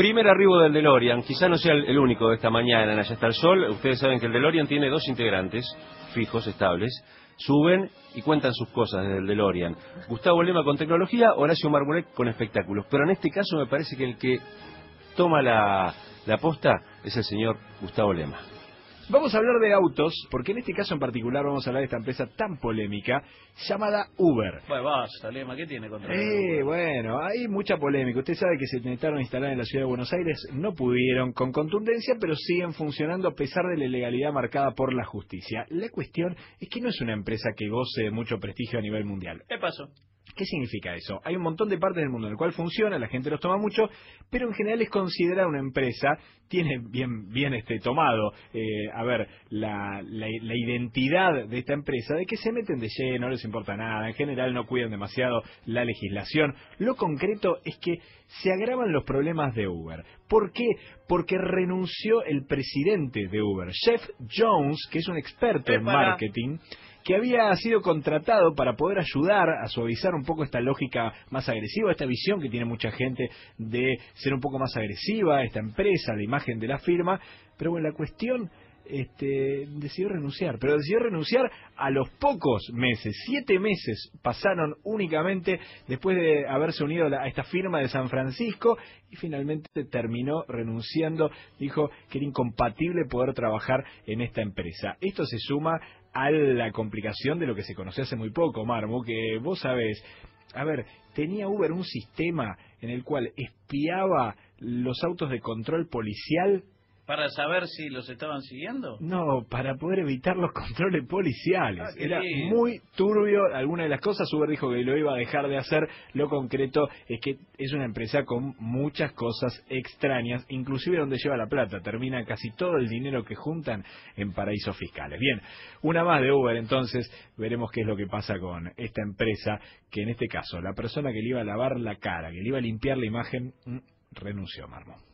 Primer arribo del DeLorean, quizá no sea el, único de esta mañana en Allá está el Sol. Ustedes saben que el DeLorean tiene dos integrantes fijos, estables. Suben y cuentan sus cosas desde el DeLorean. Gustavo Lema con tecnología, Horacio Marmurek con espectáculos. Pero en este caso me parece que el que toma la, la posta es el señor Gustavo Lema. Vamos a hablar de autos, porque en este caso en particular vamos a hablar de esta empresa tan polémica llamada Uber. Bueno, basta, Lema, ¿qué tiene contra Eh, bueno, hay mucha polémica. Usted sabe que se intentaron instalar en la ciudad de Buenos Aires, no pudieron con contundencia, pero siguen funcionando a pesar de la ilegalidad marcada por la justicia. La cuestión es que no es una empresa que goce de mucho prestigio a nivel mundial. ¿Qué pasó? ¿Qué significa eso? Hay un montón de partes del mundo en el cual funciona, la gente los toma mucho, pero en general es considerada una empresa, tiene bien, bien este tomado, eh, a ver, la, la, la identidad de esta empresa, de que se meten de lleno, no les importa nada, en general no cuidan demasiado la legislación. Lo concreto es que se agravan los problemas de Uber. ¿Por qué? Porque renunció el presidente de Uber, Jeff Jones, que es un experto en marketing, que había sido contratado para poder ayudar a suavizar un poco esta lógica más agresiva, esta visión que tiene mucha gente de ser un poco más agresiva, esta empresa, la imagen de la firma. Pero bueno, la cuestión este, decidió renunciar, pero decidió renunciar a los pocos meses, siete meses pasaron únicamente después de haberse unido a esta firma de San Francisco y finalmente terminó renunciando, dijo que era incompatible poder trabajar en esta empresa. Esto se suma a la complicación de lo que se conoció hace muy poco, Marmo, que vos sabés, a ver, tenía Uber un sistema en el cual espiaba los autos de control policial ¿Para saber si los estaban siguiendo? no, para poder evitar los controles policiales. Ah, Era muy turbio alguna de las cosas. Uber dijo que lo iba a dejar de hacer. Lo concreto es que es una empresa con muchas cosas extrañas, inclusive donde lleva la plata. Termina casi todo el dinero que juntan en paraísos fiscales. Bien, una más de Uber entonces. Veremos qué es lo que pasa con esta empresa, que en este caso la persona que le iba a lavar la cara, que le iba a limpiar la imagen, mm, renunció, Marmo.